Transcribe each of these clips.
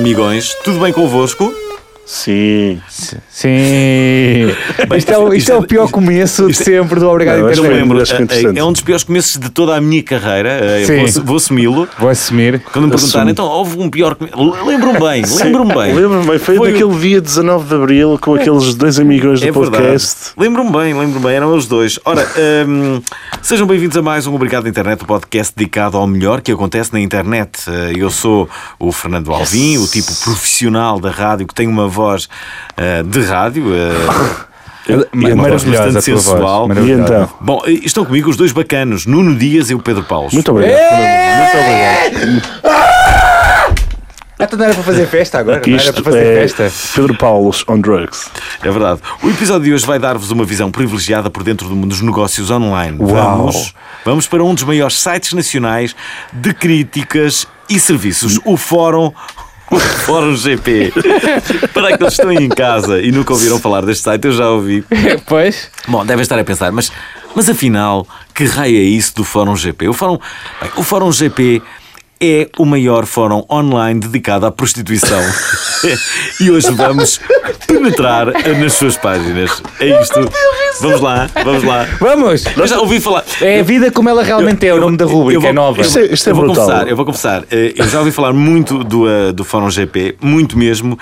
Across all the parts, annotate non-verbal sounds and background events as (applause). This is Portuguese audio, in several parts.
Amigões, tudo bem convosco? Sim. Sim. Isto é, o- isto é o pior começo de sempre do Obrigado Não, Internet. lembro, é é, é um dos piores começos de toda a minha carreira, eh, Sim. vou, vou assumi-lo. Vou assumir. Quando me perguntarem, Assumo. então houve um pior começo. Lembro-me bem, lembro-me bem. Lembro-me bem, foi, Foi- daquele dia 19 de Abril com aqueles dois amigos do É verdade. podcast. Lembro-me bem, lembro-me bem, eram os dois. Ora, hum, sejam bem-vindos a mais um Obrigado Internet, o podcast dedicado ao melhor que acontece na internet. Eh, Eu sou o Fernando Alvim, o tipo profissional da rádio que tem uma voz eh, de rádio. (laughs) uma voz Maravilhosa a bastante tua sensual. E então? Bom, estão comigo os dois bacanos, Nuno Dias e o Pedro Paulo. Muito obrigado. Fernando, Muito obrigado. Ah, então não era para fazer festa agora? Não era isto para fazer é festa? Pedro Paulos on drugs. É verdade. O episódio de hoje vai dar-vos uma visão privilegiada por dentro do mundo dos negócios online. Uau. Vamos, vamos para um dos maiores sites nacionais de críticas e serviços, o Fórum. (laughs) Fórum GP. Para aqueles que estão aí em casa e nunca ouviram falar deste site, eu já ouvi. (laughs) Pois. Bom, devem estar a pensar, mas, mas afinal, que raio é isso do Fórum GP? O Fórum, bem, o Fórum GP é o maior fórum online dedicado à prostituição. e hoje vamos penetrar nas suas páginas. É isto. Vamos lá, vamos lá. Vamos! Eu já ouvi falar. É a vida como ela realmente é, o nome da rubrica, Eu vou- é nova. Isto é- isto é eu vou confessar, eu vou confessar. eh, Eu já ouvi falar muito do, eh, do Fórum GP, muito mesmo,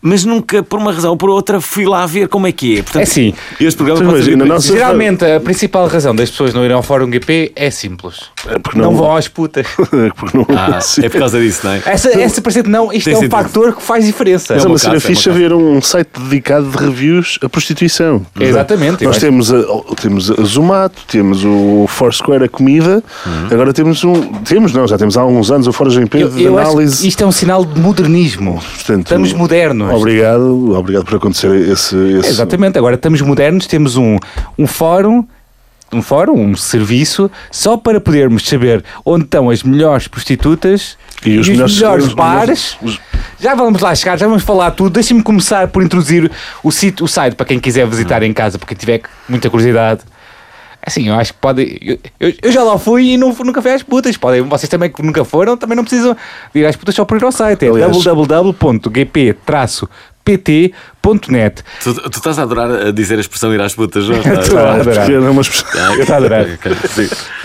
mas nunca, por uma razão ou por outra, fui lá ver como é que é. Portanto, É assim, Este programa Mas pode ser- imagina, não se- Geralmente a principal razão das pessoas não irem ao Fórum GP é simples. porque não, não- vão às putas. (laughs) Porque não Ah, (laughs) é por causa disso, não é? Essa, essa parece que não, isto é um sentido. factor que faz diferença. Mas é uma uma cena é fixe haver um site dedicado de reviews a prostituição. Exatamente, Nós temos a, temos a Zumato, temos o Foursquare, a comida. Uhum. Agora temos um. Temos, não, já temos há uns anos o Fórum GP Eu, de eu acho análise. que isto é um sinal de modernismo. Portanto, estamos modernos. Obrigado, obrigado por acontecer esse. esse Exatamente, agora estamos modernos, temos um, um fórum, um fórum, um serviço, só para podermos saber onde estão as melhores prostitutas E e os melhores- melhores os- bares. os- Já vamos lá chegar, já vamos falar tudo. Deixem-me começar por introduzir o, sítio, o site para quem quiser visitar em casa, porque tiver muita curiosidade. Assim, eu acho que pode. Eu, eu- eu já lá fui e não, nunca fui às putas. Podem, vocês também que nunca foram, também não precisam ir às putas só por ir ao site. É Aliás- www.gp-pt.net. Tu, tu estás a adorar a dizer a expressão ir às putas, não Estou a Ah, adorar. Eu estou a adorar.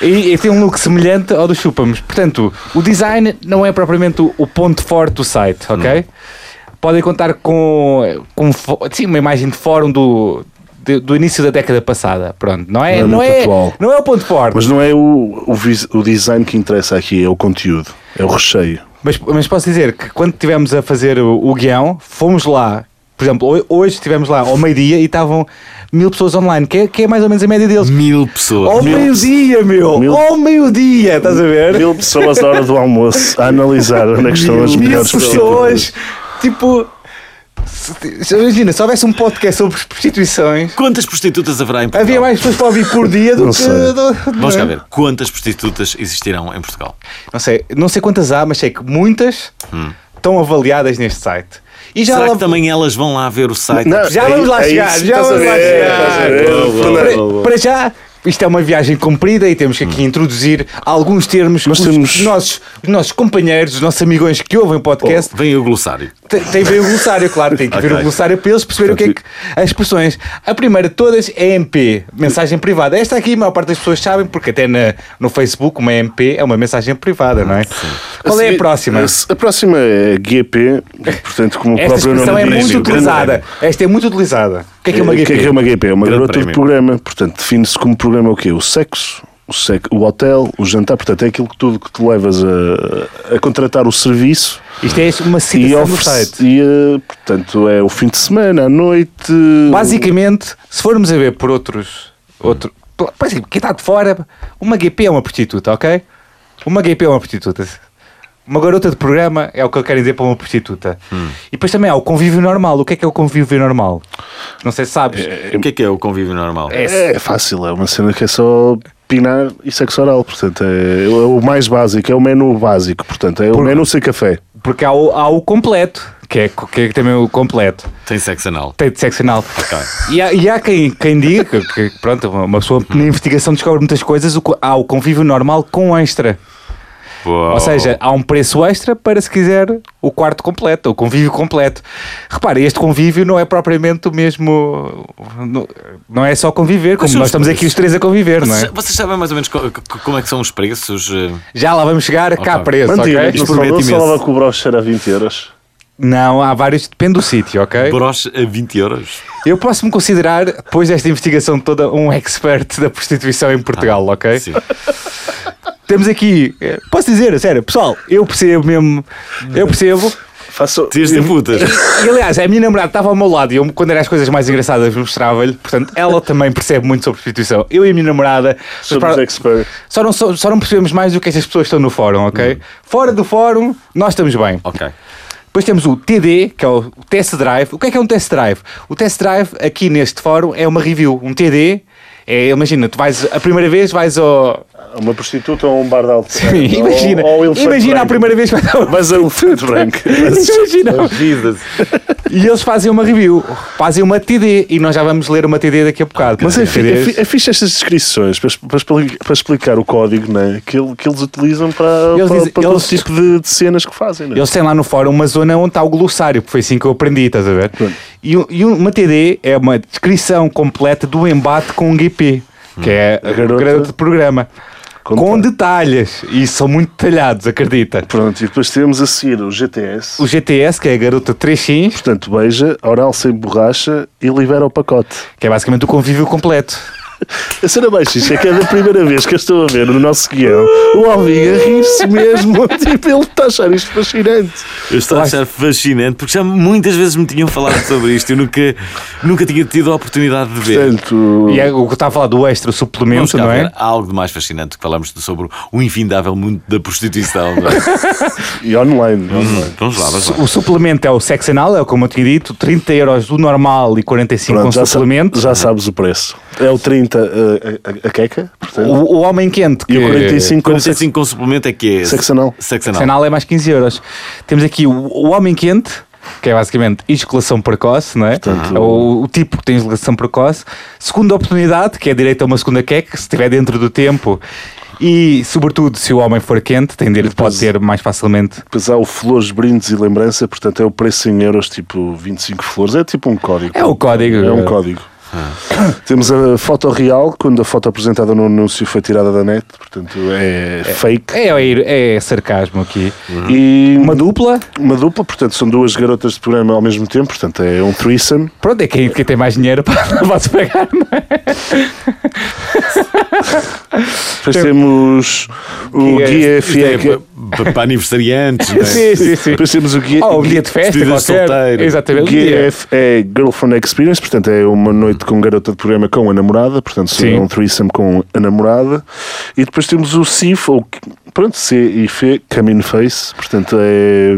E, e tem um look semelhante ao do Chupamos. Portanto, o design não é propriamente o, ponto forte do site, ok? Podem contar com, com sim, uma imagem de fórum do, de- do início da década passada. Pronto, não é, Não é não é, não é o ponto forte. Mas não é o, o, o design que interessa aqui, é o conteúdo, é o recheio. Mas, mas posso dizer que quando estivemos a fazer o, o guião, fomos lá. Por exemplo, ho- hoje estivemos lá ao meio-dia e estavam mil pessoas online, que é, que é mais ou menos a média deles. Mil pessoas. Ao meio-dia, meu! Mil- Ao meio-dia, estás a ver? Mil pessoas à hora do almoço a analisar onde é que estão as mil melhores pessoas, tipo. Imagina, se houvesse um podcast sobre prostituições, Quantas prostitutas haverá em Portugal? havia mais pessoas para ouvir por dia do Não que. sei. do- Vamos cá é? ver. Quantas prostitutas existirão em Portugal? Não sei, não sei quantas há, mas sei que muitas estão avaliadas neste site. E já Será lá- que também elas vão lá ver o site? Não, Já é- vamos lá é chegar, isso, já vamos lá ver, chegar. para, para já, isto é uma viagem comprida e temos que aqui introduzir alguns termos Nós que os- temos- os, nossos, os nossos companheiros, os nossos amigões que ouvem o podcast Vem o glossário. Tem, tem ver o glossário, claro, tem que ver Ok. o glossário para eles perceberem o que é que as expressões. A primeira de todas é MP, mensagem privada. Esta aqui a maior parte das pessoas sabem, porque até na, no Facebook uma MP é uma mensagem privada, não é? Qual é a seguir- próxima? A, a próxima é GP, portanto, como o Esta próprio expressão nome é muito utilizada. Esta é muito utilizada. O que é que é uma O que é GP? que é uma GP? É uma garota de programa, portanto, define-se como programa o quê? O sexo, o, sec, o hotel, o jantar, portanto, é aquilo que tudo que tu levas a, a contratar o serviço Isto é uma E, citação do site. e, eh, portanto, é o fim de semana, à noite. Basicamente, se formos a ver por outros. Outro, por exemplo, quem está de fora, uma GP é uma prostituta, ok? Uma GP é uma prostituta. Uma garota de programa é o que eu quero dizer para uma prostituta. E depois também há o convívio normal. O que é que é o convívio normal? Não sei se sabes. O que é que é o convívio normal? É, É fácil, é uma cena que é só pinar e sexo oral. Portanto, é, é o mais básico, é o menu básico. Portanto, é o Por- menu sem café. Porque há o, há o completo, que é, que é também o completo. Tem sexo anal. Tem de sexo anal. Ok. E há, e há quem, quem diga que, que, pronto, uma pessoa na investigação descobre muitas coisas. o há o convívio normal com extra. Uau. Ou seja, há um preço extra para se quiser o quarto completo, o convívio completo. Repara, este convívio não é propriamente o mesmo. Não, é só conviver, como nós os estamos aqui os três a conviver, não é? vocês sabem mais ou menos co- co- como é que são os preços? eh? Já lá vamos chegar cá Ok. preço, Mentira, ok? isto só leva com o broche era 20 euros. Não, há vários, depende do sítio, ok? Broche a 20 euros? Eu posso-me considerar, depois desta investigação toda, um expert da prostituição em Portugal, ok? Sim. Temos aqui, eh, posso dizer, a sério, pessoal, eu percebo mesmo, eu percebo. Faço... Tias de putas. E aliás, a minha namorada estava ao meu lado e eu, quando eram as coisas mais engraçadas, mostrava-lhe. Portanto, ela também percebe muito sobre prostituição. Eu e a minha namorada Somos só, expert. só, não, só, só não percebemos mais do que estas pessoas estão no fórum, ok? Fora do fórum, nós estamos bem. Ok. Depois temos o TD, que é o Test Drive. O que é que é um Test Drive? O Test Drive, aqui neste fórum, é uma review. Um TD é, imagina, tu vais, a primeira vez vais ao. Uma prostituta ou um bar de alto. Sim, imagina, Ou, imagina a branco. primeira vez que vais ao. Vais a elefante branco. Imagina. Jesus. E eles fazem uma review, fazem uma TD e nós já vamos ler uma TD daqui a bocado. Mas é, é, é fixe estas descrições para, para, para explicar o código né, que, que eles utilizam para, Eles para, dizem- para eles- tipo de, de cenas que fazem. Né? Eles têm lá no fórum uma zona onde está o glossário, que foi assim que eu aprendi, estás a ver? E, e uma TD é uma descrição completa do embate com um GP, que é a A garota- garota de programa. Com Com, detalhe. detalhes. E são muito detalhados, acredita. Pronto, e depois temos a seguir o GTS. O GTS, que é a garota 3X, Portanto, beija, oral sem borracha e libera o pacote. que é basicamente o convívio completo. A cena mais fixe é que é da primeira vez que eu estou a ver no nosso guião o Alvin a rir-se mesmo. (laughs) Tipo, ele está a achar isto fascinante. Eu estou a achar fascinante porque já muitas vezes me tinham falado sobre isto e eu nunca, nunca tinha tido a oportunidade de ver. Portanto, E é o que eu estava a falar do extra, suplemento, não é? algo de mais fascinante que falamos sobre o infindável mundo da prostituição. não é? (laughs) e online. online. Vamos lá, vamos lá. O suplemento é o sex anal, é como eu tinha dito, 30 euros do normal e 45 Pronto, com já, sa- suplemento. já sabes o preço. É o 30 a, a, a queca, portanto. O, o homem quente, que E o 45 com 45 com suplemento é que é. Anal. anal é mais 15 euros. Temos aqui o, o homem quente, que é basicamente ejaculação precoce, não é? Portanto, É o, o tipo que tem ejaculação precoce. Segunda oportunidade, que é direito a uma segunda queca, se estiver dentro do tempo. E, sobretudo, se o homem for quente, tem direito, pode ter mais facilmente. Depois há o flores, brindes e lembrança, portanto é o preço em euros, tipo 25 flores. É tipo um código. É o código. É um código. Temos a foto real, quando a foto apresentada no anúncio foi tirada da net, portanto é, fake. É, é, é sarcasmo aqui. E Uma dupla, uma dupla, portanto são duas garotas de programa ao mesmo tempo, portanto é um threesome. pronto, é quem, quem tem mais dinheiro (laughs) para posso pagar, não é? Depois temos o Que é- guia Isto É que- para aniversariantes, não é? Sim, sim, sim. Depois temos o guia, Ou um dia de festa qualquer. solteiro. Exatamente. um Guia dia. F é Girlfriend Experience, portanto é uma noite com garota de programa com a namorada, portanto Sim. é um threesome com a namorada. E depois temos o CIF, ou pronto, C e F, in Face, portanto é.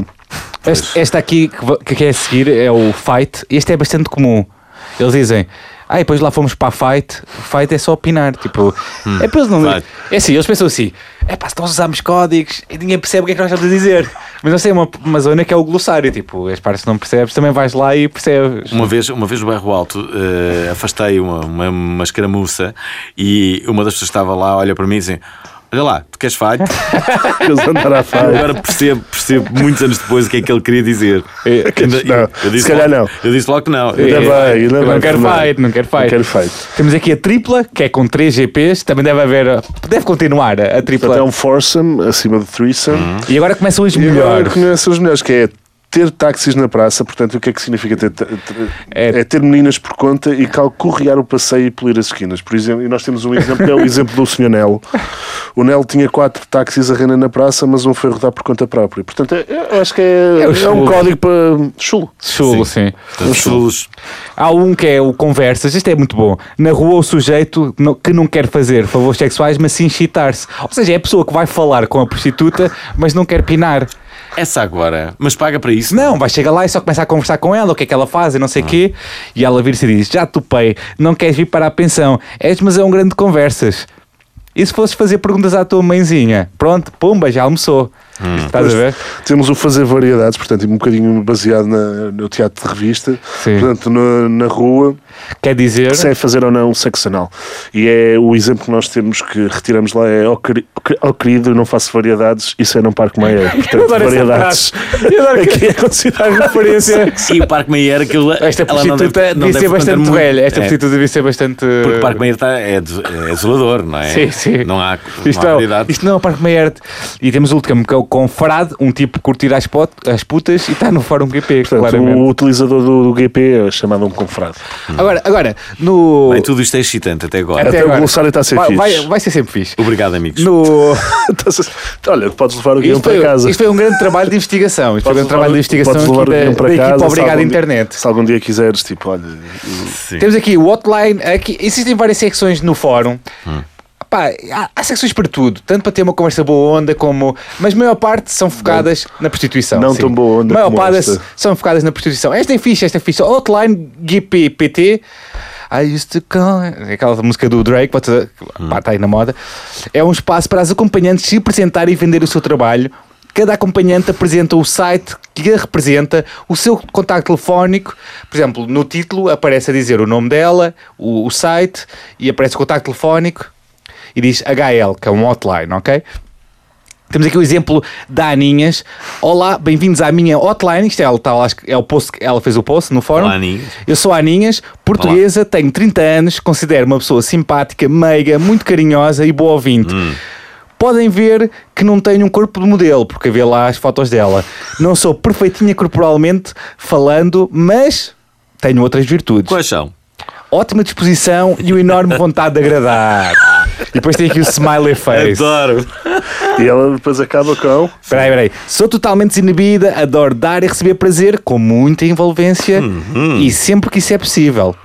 Este, esta aqui que, que quer seguir é o Fight. Este é bastante comum. Eles dizem, ah, e depois lá fomos para a Fight. Fight é só opinar. Tipo, é para eles não. Fight. É assim, eles pensam assim, é pá, se nós usamos códigos e ninguém percebe o que é que nós estamos a dizer. Mas não sei, uma, uma zona que é o glossário. Tipo, as partes que não percebes, também vais lá e percebes. Uma vez, uma vez no bairro Alto, eh, afastei uma, uma, uma escaramuça e uma das pessoas que estava lá olha para mim e diz assim, Olha lá, tu queres (laughs) Eu falar. agora percebo, percebo muitos anos depois o que é que ele queria dizer. É, Ainda- não, eu, eu disse se calhar logo- não. Eu disse logo que não. Ainda É, bem, ainda eu bem. não quero fight, não quero fight. Não quero fight. Temos aqui a tripla, que é com 3 GPs. Também deve haver. Deve continuar a, tripla. Portanto é um foursome acima do threesome. E agora começam as E agora melhores. conhecem os melhores, que é ter táxis na praça, portanto, o que é que significa ter, ter- É- é... ter meninas por conta e calcorrear o passeio e polir as esquinas. Por exemplo, e nós temos um exemplo, que é o exemplo do Sr. Nelo. O Nelo tinha quatro táxis a render na praça, mas um foi rodar por conta própria. Portanto, é- eu acho que é, É é, um código para chulo. Chulo, sim. Portanto, chulos. Há um que é o conversas, este é muito bom. Na rua, o sujeito que não quer fazer favores sexuais, mas sim excitar-se. Ou seja, é a pessoa que vai falar com a prostituta, mas não quer pinar. Essa agora. Mas paga para isso? Não, vai chegar lá e só começa a conversar com ela, o que é que ela faz e não sei o quê. E ela vira-se e diz: Já topei, não queres vir para a pensão. És, mas é um grande de conversas. E se fosses fazer perguntas à tua mãezinha? Pronto, pumba, já almoçou. Estás a ver? Temos o fazer variedades, portanto, um bocadinho baseado na- no teatro de revista. Sim. Portanto, na, na rua, Quer dizer. se é fazer ou não sexo anal. E é o exemplo que nós temos que retiramos lá é queri- ó querido, não faço variedades, isso é num Parque Maia. Portanto, variedades. (laughs) Aqui é considerado (laughs) referência. E o Parque Meyer, aquilo. Esta não prostituta deve- não devia ser bastante muito. velha. Esta É, prostituta devia ser bastante. Porque o Parque Meyer está, é, é desolador, não é? Sim, sim. Não há, Isto, não há é, variedade. isto não é o Parque Meyer. E temos o último, que é o Confrade, um tipo que curtir as, pot, as putas e está no Fórum GP, Portanto, claramente. o utilizador do, do GP é chamado um confrado. Agora, agora, no. Bem, tudo isto é excitante até agora. Até o glossário está a ser vai, fixe. vai, vai ser sempre fixe. Obrigado, amigos. No, (laughs) Olha, podes levar o guião para casa. isto foi um grande trabalho de investigação. Isto foi um grande trabalho de investigação aqui o da, guião para da casa, equipa Obrigado algum dia- Internet. Se algum dia quiseres, tipo, olha, Sim. Temos aqui o hotline. Aqui, existem várias secções no fórum. Pá, há, há secções para tudo, tanto para ter uma conversa boa onda como. Mas a maior parte são focadas na prostituição. não sim. tão boa onda A maior parte esta. são focadas na prostituição. Esta é fixe, esta é fixe. Hotline GPPT. I used to call. Aquela música do Drake, pode, pá, está aí na moda. É um espaço para as acompanhantes se apresentarem e vender o seu trabalho. Cada acompanhante apresenta o site que a representa, o seu contacto telefónico. Por exemplo, no título aparece a dizer o nome dela, o, o site e aparece o contacto telefónico e diz HL, que é um hotline, ok? Temos aqui o exemplo da Aninhas. Olá, bem-vindos à minha hotline. Isto é, ela, tá é o post, que ela fez o post no fórum. Olá, Aninhas. Eu sou a Aninhas, portuguesa, tenho 30 anos, considero uma pessoa simpática, meiga, muito carinhosa e boa ouvinte. Podem ver que não tenho um corpo de modelo, porque vê lá as fotos dela. Não sou perfeitinha corporalmente falando, mas tenho outras virtudes. Quais são? Ótima disposição e uma enorme vontade de agradar. (laughs) E depois tem aqui o smiley face. Adoro. e ela depois acaba com. Espera aí, espera aí. Sou totalmente desinibida, adoro dar e receber prazer com muita envolvência e sempre que isso é possível.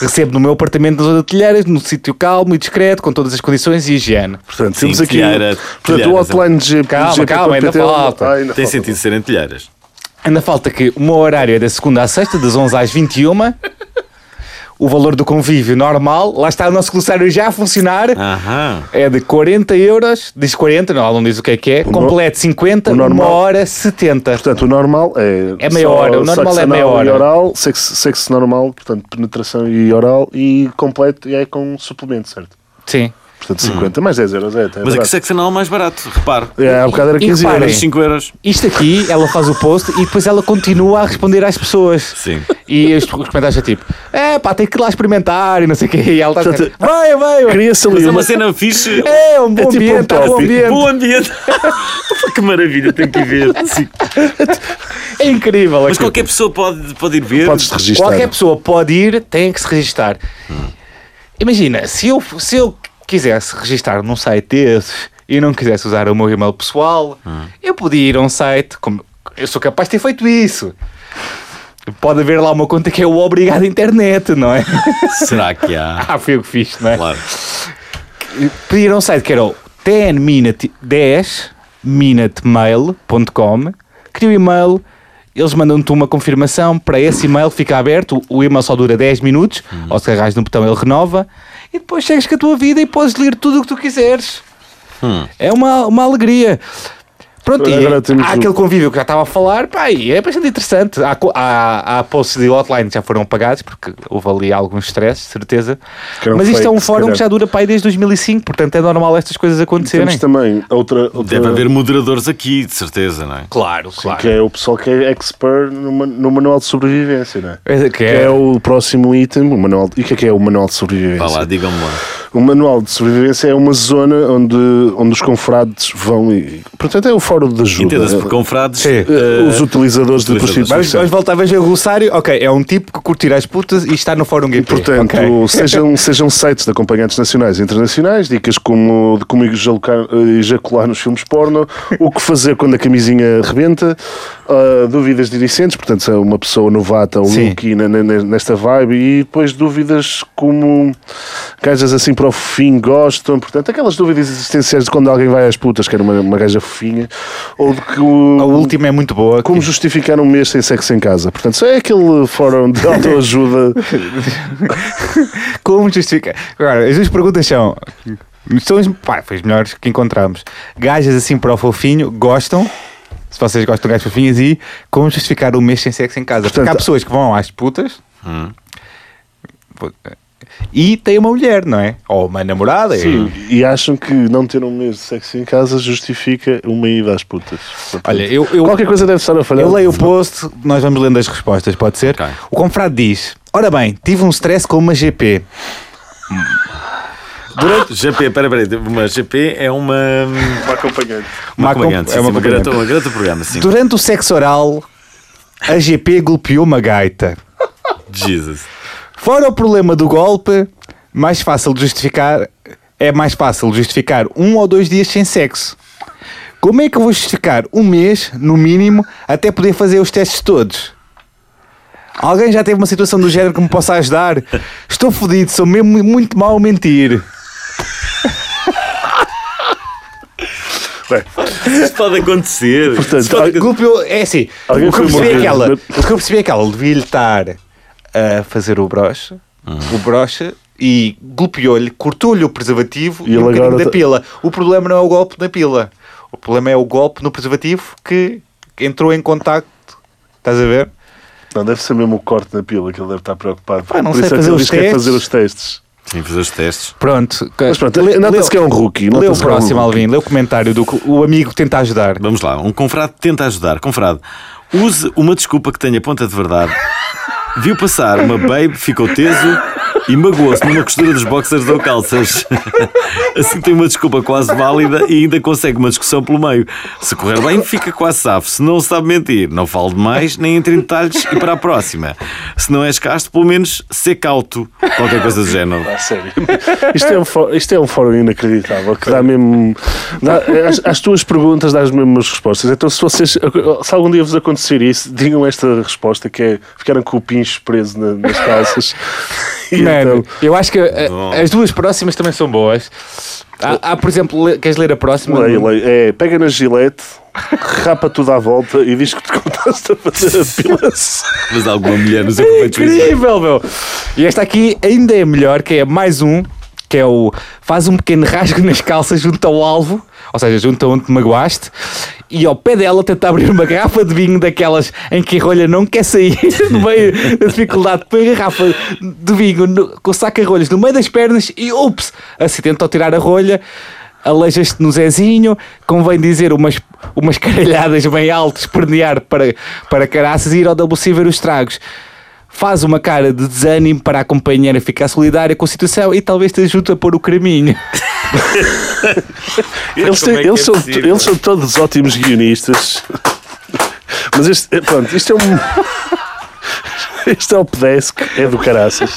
Recebo no meu apartamento na zona de telheiras, num sítio calmo e discreto, com todas as condições e higiene. Portanto, Sim, temos aqui. telheira- portanto, o telheiras, hotline de GP. Calma, GP calma, ainda falta. Ah, ainda Tem falta. sentido serem telheiras. Ainda falta que o meu horário é da segunda à sexta, das 11 às 21. O valor do convívio normal, lá está o nosso glossário já a funcionar. Aham. É de 40 euros, diz 40, não, não diz o que é que é. Completo 50, o uma normal- hora 70. Portanto, o normal é. É meia só hora, o normal sexo é meia anal hora. Oral, sexo, sexo normal, portanto, penetração e oral e completo e é com suplemento, certo? Sim. Portanto, 50 mais 10 euros. É, até Mas é que barato. sexo anal é mais barato, repare. É, há bocado era E 15 reparem, euros. 5 euros. Isto aqui, ela faz o post e depois ela continua a responder às pessoas. Sim. E os, os comentários é tipo, é pá, tem que ir lá experimentar e não sei o quê. E ela está Portanto, vai, vai, vai. Cria-se ali Mas é uma cena fixe. É um bom É tipo um ambiente, é um bom ambiente. Bom ambiente. (laughs) que maravilha, tem que ir ver. Sim. É incrível. Mas qualquer pessoa pode, pode ir ver. Podes-te registrar. Qualquer pessoa pode ir, tem que se registar. Imagina, se eu, se eu quisesse registar num site desses e não quisesse usar o meu e-mail pessoal, eu podia ir a um site, como eu sou capaz de ter feito isso. Pode haver lá uma conta que é o Obrigado Internet, não é? (laughs) Será que há? (laughs) ah, foi eu que fiz, não é? Claro. Podia ir a um site que era o 10 minute, 10 minutemail.com, cria o e-mail, eles mandam-te uma confirmação para esse e-mail, fica aberto, o e-mail só dura 10 minutos, ou se carregas no botão ele renova, e depois chegas com a tua vida e podes ler tudo o que tu quiseres. Hum. É uma, uma alegria. Pronto, e há o- aquele convívio que já estava a falar, pá, e é bastante interessante. Há, há, há posts de hotline que já foram pagados, porque houve ali alguns stress, certeza. Que Mas isto é um fórum que já dura aí desde 2005, portanto é normal estas coisas acontecerem. Temos também outra, outra Deve haver moderadores aqui, de certeza, não é? Claro, claro. que é o pessoal que é expert no, no manual de sobrevivência, não é? É, que Que é- é o próximo item, o manual. E o que é que é o manual de sobrevivência? Vá lá, digam-me lá. O manual de sobrevivência é uma zona onde, onde os confrades vão e. Portanto, é o fórum de ajuda. Entenda-se por confrades. Sim. Eh, os utilizadores de. Vamos, voltar a ver o glossário. Ok, é um tipo que curtirá as putas e está no fórum gay. Portanto, Ok. (laughs) sejam, sejam sites de acompanhantes nacionais e internacionais, dicas como de como ejacular, ejacular nos filmes porno, o que fazer quando a camisinha rebenta, ah, dúvidas de iniciantes, portanto, se é uma pessoa novata ou rookie na- nesta vibe, e depois dúvidas como gajas assim para o fim gostam, portanto, aquelas dúvidas existenciais de quando alguém vai às putas, que era uma, uma gaja fofinha, ou de que o, A última é muito boa. como que- justificar um mês sem sexo em casa. Portanto, só é aquele fórum de autoajuda. (laughs) Como justificar? Agora, as duas perguntas são. São as, pá, foi as melhores que encontramos. Gajas assim para o fofinho gostam. Se vocês gostam de gajas fofinhas e como justificar o mês sem sexo em casa. Porque Portanto, há pessoas que vão às putas Hum. E têm uma mulher, não é? Ou uma namorada. Sim, e acham que não ter um mês de sexo em casa justifica uma ida às putas. Portanto, Olha, eu, eu, qualquer coisa deve estar a falhar. eu leio o post, nós vamos lendo as respostas, pode ser? Ok. O confrade diz: Ora bem, tive um stress com uma GP. GP, pera, pera, uma GP é uma. Uma acompanhante. Uma Uma acompanhante, acom- é uma sim, uma acompanhante. garota, uma garota programa, sim. Durante o sexo oral, a GP golpeou uma gaita. Jesus. Fora o problema do golpe, mais fácil de justificar é mais fácil justificar um ou dois dias sem sexo. Como é que eu vou justificar um mês, no mínimo, até poder fazer os testes todos? Alguém já teve uma situação do género que me possa ajudar? Estou fodido, sou mesmo muito mau a mentir. Bem, Isso pode acontecer. Portanto, Isso pode é assim, Alguém o que, eu percebi é que ela, o que eu percebi é que ela devia-lhe estar a fazer o broche, o broche, e golpeou-lhe, cortou-lhe o preservativo E e, um bocadinho da tá- pila. O problema não é o golpe na pila, o problema é o golpe no preservativo que entrou em contacto. Estás a ver? não, deve ser mesmo o corte na pila que ele deve estar preocupado. Pá, não Por sei isso é que fazer ele os diz que é testes. fazer os testes. Sim, fazer os testes. Pronto. Mas pronto, Lê- nota-se que é um rookie. Lê o que é um próximo, rookie. Alvin, lê o comentário do que o amigo tenta ajudar. Vamos lá, um confrade tenta ajudar. Confrade, use uma desculpa que tenha ponta de verdade. (laughs) Viu passar uma babe, ficou teso e magoou-se numa costura dos boxers ou calças. (laughs) Assim tem uma desculpa quase válida e ainda consegue uma discussão pelo meio. Se correr bem, fica quase safo. Se não sabe mentir, não fale demais, nem entre em detalhes e para a próxima. Se não és casto, pelo menos ser cauto. Qualquer coisa do género. Isto é, um fórum, isto é um fórum inacreditável que dá mesmo. Dá, às, às tuas perguntas dás as respostas. Então, se vocês. Se algum dia vos acontecer isso, digam esta resposta que é ficaram com o pincho preso na- nas calças. Mano, então, eu acho que Bom. as duas próximas também são boas. Há, há, por exemplo, le- queres ler a próxima? lei, lei, é, pega na gilete, rapa tudo à volta e diz que te contaste a fazer a pilas. Mas alguma mulher nos acompanha Incrível, meu! E esta aqui ainda é melhor, que é mais um, que é o faz um pequeno rasgo nas calças junto ao alvo, ou seja, junto a onde te magoaste, e ao pé dela tenta abrir uma garrafa de vinho daquelas em que a rolha não quer sair (laughs) no meio da dificuldade, põe a garrafa de vinho no, com saca-rolhas no meio das pernas e ups, assim tenta tirar a rolha. Aleijas-te no Zezinho, convém dizer umas, umas caralhadas bem altas, pernear para, para caraças e ir ao WC ver os estragos faz uma cara de desânimo para a companheira ficar solidária com a situação e talvez te ajude a pôr o creminho. (laughs) Eles, Como têm- é eles é são, eles são todos ótimos guionistas. (laughs) Mas este, é, pronto, isto é um. (laughs) Este helpdesk é do caraças.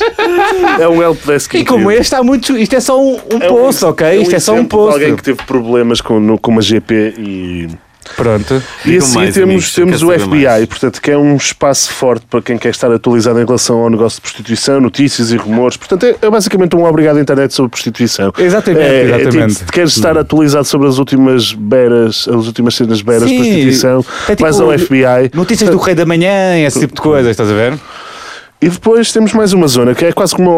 É um helpdesk E como este há muito. Isto é só um, um É um- post, ok? Isto é só um post. Alguém que teve problemas com, no- com uma GP e. Pronto. E assim mais, temos, amigos, temos o FBI, mais. portanto, que é um espaço forte para quem quer estar atualizado em relação ao negócio de prostituição, notícias e rumores. Portanto, é, é basicamente um obrigado à internet sobre prostituição. Exatamente, é, exatamente. É, tipo, se queres estar atualizado sobre as últimas beras, as últimas cenas beras de prostituição, é tipo vais ao FBI. Notícias do Rei da Manhã, esse tipo de coisas, estás a ver? E depois temos mais uma zona que é quase como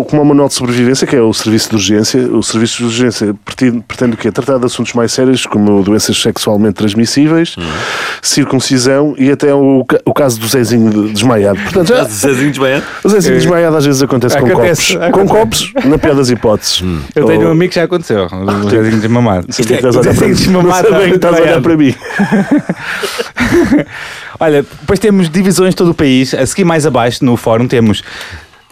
o, como o manual de sobrevivência, que é o serviço de urgência. O serviço de urgência pretende, pretende o quê? Tratar de assuntos mais sérios, como doenças sexualmente transmissíveis, circuncisão e até o, o caso do Zezinho de- desmaiado. Portanto, já, Zezinho desmaiado? o Zezinho desmaiado às vezes acontece, Acontece, com copos. Com copos, na pior das hipóteses. Eu tenho um Ou- amigo que já aconteceu, o Zezinho desmamado. Não sei porque estás a O olhar para Zezinho que estás a olhar para mim. (laughs) Olha, depois temos divisões de todo o país. A seguir mais abaixo no fórum temos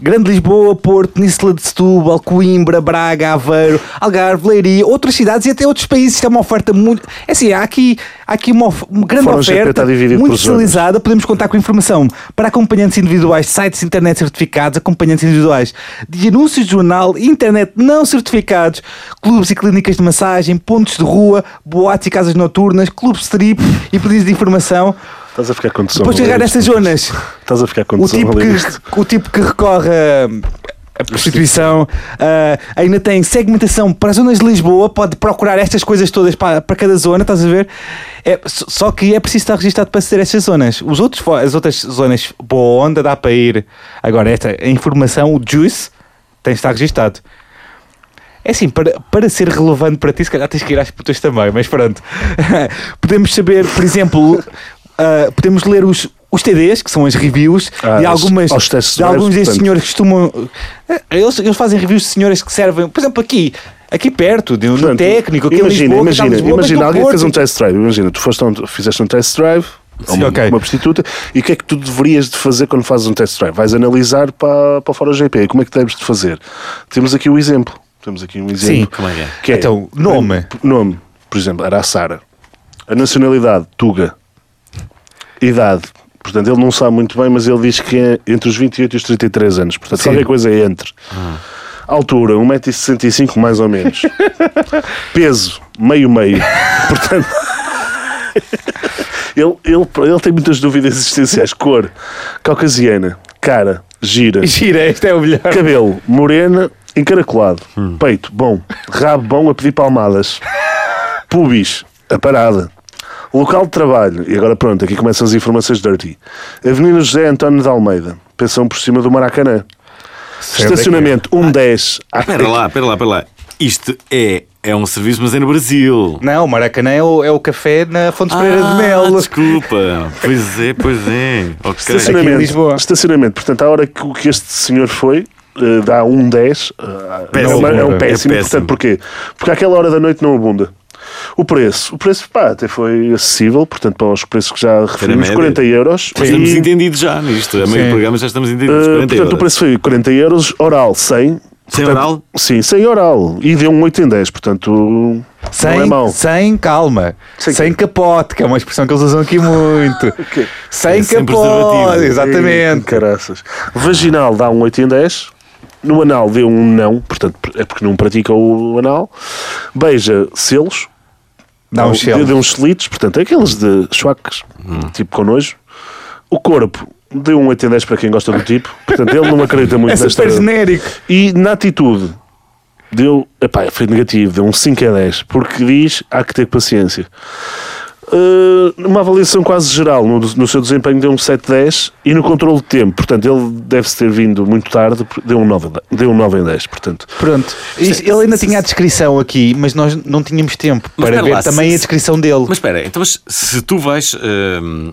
Grande Lisboa, Porto, Nísela de Setúbal, Coimbra, Braga, Aveiro, Algarve, Leiria, outras cidades e até outros países. Isto é uma oferta muito. É assim, há aqui, há aqui uma, of- uma grande Fórum oferta, muito especializada. Podemos contar com informação para acompanhantes individuais, sites internet certificados, acompanhantes individuais de anúncios de jornal, internet não certificados, clubes e clínicas de massagem, pontos de rua, boates e casas noturnas, clubes strip e pedidos de informação. Estás a ficar com tesão. Depois de a ler chegar a isto. estas zonas, Estás a ficar com o tesão tipo, ler isto. que, o tipo que recorre a, a prostituição ah, ainda tem segmentação para as zonas de Lisboa, pode procurar estas coisas todas para, para cada zona, estás a ver? É, só que é preciso estar registado para a estas zonas. Os outros, as outras zonas, boa onda, dá para ir. Agora, esta a informação, o Juice, tem de estar registado. É assim, para, para ser relevante para ti, se calhar tens que ir às putas também, mas pronto. (laughs) podemos saber, por exemplo, ah, podemos ler os, os TDs, que são as reviews, Ah, e algumas aos de alguns portanto. senhores costumam. eh, Eles, eles fazem reviews de senhoras que servem, por exemplo, aqui, aqui perto, de um Portanto, técnico, aqui imagina, Lisboa, imagina, Lisboa, imagina alguém fez um test drive. Imagina, tu foste um, fizeste um test drive Sim, uma, ok. uma prostituta e o que é que tu deverias de fazer quando fazes um test drive? Vais analisar para, para fora o GP. Como é que deves de fazer? Temos aqui o exemplo. Temos aqui um exemplo. Sim. Como é que é? Que Então, nome. Nome, por exemplo, era a Sara. A nacionalidade, Tuga. Idade. Portanto, ele não sabe muito bem, mas ele diz que é entre os 28 e os 33 anos. Portanto, Sim. qualquer coisa é entre. Altura, 1,65m mais ou menos. (laughs) Peso, meio-meio. Portanto, ele, ele, ele tem muitas dúvidas existenciais. Cor, caucasiana. Cara, gira. Gira, este é o melhor. Cabelo, morena, encaracolado. Peito, bom. Rabo, bom a pedir palmadas. (laughs) Pubis, a parada. Local de trabalho, e agora pronto, aqui começam as informações dirty. Avenida José António de Almeida, pensão por cima do Maracanã. Estacionamento 110. Ah, Espera lá, espera lá, espera lá. Isto é, é um serviço, mas é no Brasil. Não, o Maracanã é o, é o café na Fontes Pereira de Melo. Ah, desculpa. Pois é, pois é. Ok. Estacionamento, Aqui em Lisboa. estacionamento. Portanto, a hora que, que este senhor foi, eh, dá um 10. eh, Péssimo. é, é um É péssimo. péssimo. Portanto, porquê? Porque àquela hora da noite não abunda. O preço, o preço pá, até foi acessível, portanto, para os preços que já referimos, média. 40 euros. Mas estamos E, entendidos já nisto. A meio do programa já estamos entendidos. 40 portanto, euros. o preço foi 40 euros, oral 100. Sem Portanto, oral? Sim, sem oral. E deu um 8 em 10, portanto, não é Sem, mau. sem calma, Sem sem, capote, que é uma expressão que eles usam aqui muito. (laughs) quê? Sem É sem capote, exatamente. Caraças. Vaginal dá um 8 em 10. No anal deu um não, portanto é porque não pratica o anal. Beija selos. Dá um Deu- shell. Deu uns selitos, portanto, é aqueles de chuacas, tipo com nojo. O corpo deu um 8 em 10 para quem gosta do tipo, portanto ele não acredita muito É nesta. super genérico. E na atitude deu, epá, foi negativo, deu um 5 a 10, porque diz há que ter paciência. Uh, numa avaliação quase geral, no, no seu desempenho deu um 7 a 10 e no controle de tempo, portanto ele deve-se ter vindo muito tarde, deu um 9, a 10, deu um 9 em 10, portanto. Pronto. Ele ainda tinha a descrição aqui, mas nós não tínhamos tempo Mas para ver lá, também se- a descrição dele. Mas espera, então se tu vais hum,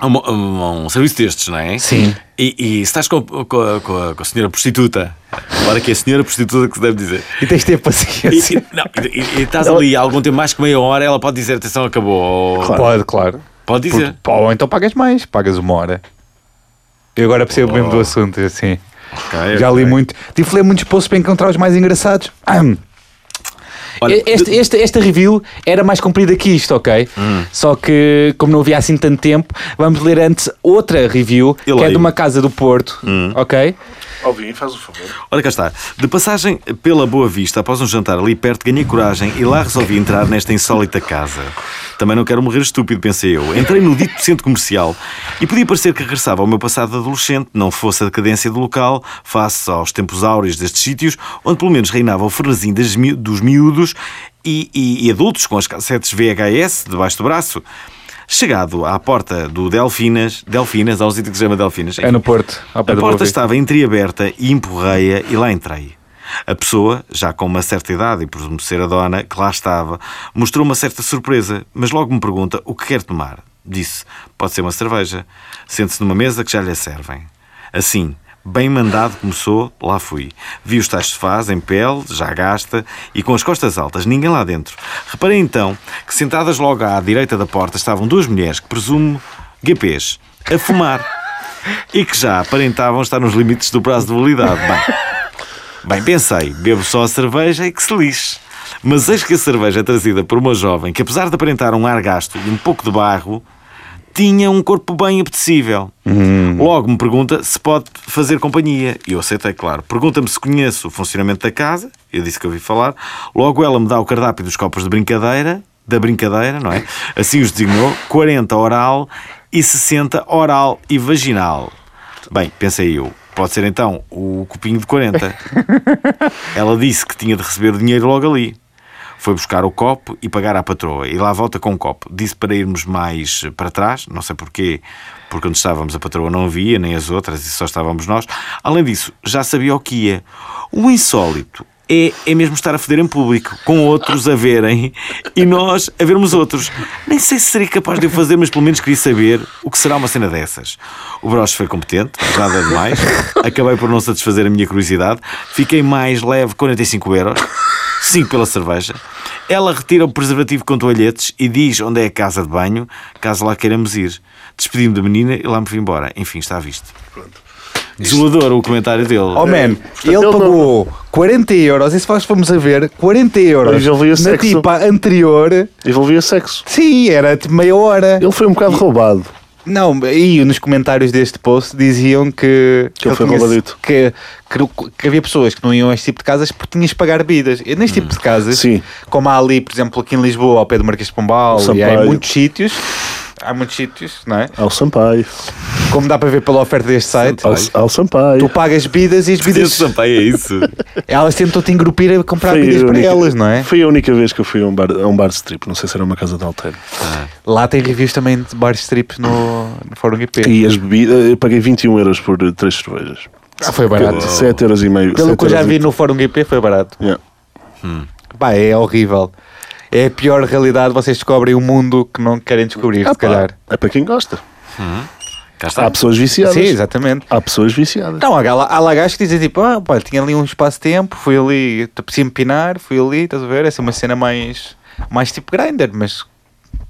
a, uma- a um, serviço destes, não é? Sim. E, e se estás com, com, a- com a, com a senhora prostituta, agora que é a senhora prostituta que se deve dizer. E tens de ter E, paciência. e- não, e- e- estás ali há algum tempo mais que meia hora, ela pode dizer atenção, acabou. Ou- Claro. Pode, claro. Pode dizer. Pô, ou então pagas mais, pagas uma hora. Eu agora percebo mesmo do assunto, assim. Ok, Já li muito. Tive de ler muitos posts para encontrar os mais engraçados. Ahm. Olha, Este- esta, esta review era mais comprida que isto, ok? Hum. Só que, como não havia assim tanto tempo, vamos ler antes outra review, Eu que é de uma casa do Porto, Hum. ok? Alvin, faz o favor. Ora cá está. De passagem pela Boa Vista, após um jantar ali perto, ganhei coragem e lá resolvi entrar nesta insólita casa. Também não quero morrer estúpido, pensei eu. Entrei no dito centro comercial e podia parecer que regressava ao meu passado adolescente, não fosse a decadência do local, face aos tempos áureos destes sítios, onde pelo menos reinava o frenesim dos miúdos e, e- e adultos com as cassetes VHS debaixo do braço. Chegado à porta do Delfinas, Delfinas, há um sítio que se chama Delfinas. É no Porto, A porta estava entreaberta e empurrei-a e lá entrei. A pessoa, já com uma certa idade e presumo ser a dona, que lá estava, mostrou uma certa surpresa, mas logo me pergunta o que quer tomar. Disse, pode ser uma cerveja. Sente-se numa mesa que já lhe servem. Assim, bem mandado começou, lá fui. Vi os tais sofás em pele, já gasta, e com as costas altas, ninguém lá dentro. Reparei então que sentadas logo à direita da porta estavam duas mulheres que presumo GPs, a fumar. e que já aparentavam estar nos limites do prazo de validade. Bem, bem, pensei, bebo só a cerveja e que se lixe. Mas eis que a cerveja é trazida por uma jovem que, apesar de aparentar um ar gasto e um pouco de barro, tinha um corpo bem apetecível. Logo me pergunta se pode fazer companhia. E eu aceitei, claro. Pergunta-me se conheço o funcionamento da casa. Eu disse que ouvi falar. Logo ela me dá o cardápio dos copos de brincadeira, da brincadeira, não é? Assim os designou: 40 oral e 60 oral e vaginal. Bem, pensei eu. Pode ser então o copinho de 40. (laughs) Ela disse que tinha de receber o dinheiro logo ali. Foi buscar o copo e pagar à patroa. E lá volta com o copo. Disse para irmos mais para trás, não sei porquê, porque onde estávamos a patroa não havia, nem as outras, e só estávamos nós. Além disso, já sabia o que ia. O insólito é, é mesmo estar a foder em público, com outros a verem e nós a vermos outros. Nem sei se seria capaz de o fazer, mas pelo menos queria saber o que será uma cena dessas. O broche foi competente, nada demais. Acabei por não satisfazer a minha curiosidade. Fiquei mais leve, 45 euros. 5 pela cerveja. Ela retira o preservativo com toalhetes e diz onde é a casa de banho, caso lá queiramos ir. Despedi-me da menina e lá me fui embora. Enfim, está à vista. Desolador o comentário dele. Oh man, ele ele não- pagou 40 euros, e se nós formos a ver, 40 euros na sexo. tipa anterior, Envolvia sexo. sim, era tipo meia hora. Ele foi um bocado roubado. Não, e nos comentários deste post diziam que, Que ele foi tinha- roubadito. que, que, que havia pessoas que não iam a este tipo de casas porque tinhas de pagar bebidas. E neste tipo de casas, Sim. como há ali, por exemplo, aqui em Lisboa, ao pé do Marquês de Pombal, e há em muitos sítios, há muitos sítios, não é? Ao Sampaio. Como dá para ver pela oferta deste site, Ao, Sampaio. tu pagas bebidas e as Esse bebidas, Sampaio é isso. (laughs) elas tentam-te engrupir a comprar Foi bebidas a para elas, não é? Foi a única vez que eu fui a um bar, a um bar strip. Não sei se era uma casa de alteiro. Lá tem reviews também de bares strips no, no Fórum GP. E as bebidas, eu paguei 21 euros por três cervejas. Ah, foi barato. 7 euros e meio. Pelo que eu já vi no Fórum GP foi barato. Yeah. Pá, é horrível. É a pior realidade. Vocês descobrem um mundo que não querem descobrir, Ah, se pá, calhar. É para quem gosta. Está. Há pessoas viciadas. Sim, exatamente. Há pessoas viciadas. Não, há, lá- há gajos que dizem tipo, ah, pá, tinha ali um espaço-tempo, fui ali, apetecia-me pinar, fui ali, estás a ver? Essa é uma cena mais, mais tipo grinder, mas,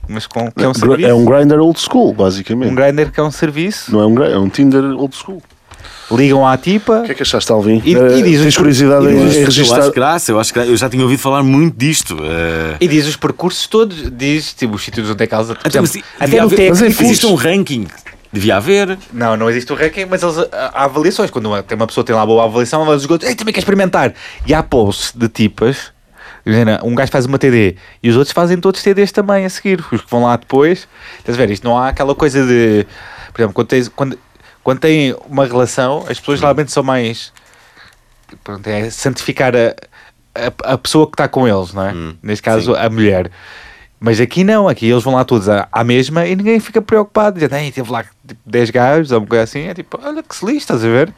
mas com, que é um Gr- serviço. é um grinder old school, basicamente. Um grinder que é um serviço. Não é um grinder, é um Tinder old school. Ligam à tipa. O que é que achaste, Alvin? E- e diz- tens curiosidade e em, diz- em Eu registrar? acho graça, eu acho que eu já tinha ouvido falar muito disto. eh. E diz os percursos todos, diz tipo os sítios onde é casa. por Então, exemplo, mas até no técnico. mas Existe um ranking. Devia haver. Não, não existe o ranking, mas eles, há há avaliações. Quando uma, tem uma pessoa tem lá boa avaliação, ela esgotos, ei, também quer experimentar. E há posts de tipas. Imagina, um gajo faz uma TD e os outros fazem todos TDs também a seguir. Os que vão lá depois. Estás a ver? Isto não há aquela coisa de. Por exemplo, quando, tens, quando, quando tem uma relação, as pessoas geralmente são mais. Pronto, é santificar a, a, a pessoa que está com eles, não é? Neste caso, a mulher. Mas aqui não, aqui eles vão lá todos à, à mesma e ninguém fica preocupado. Dizendo, "Ei, teve lá tipo, 10 gajos ou uma coisa assim. É tipo, olha que se estás a ver?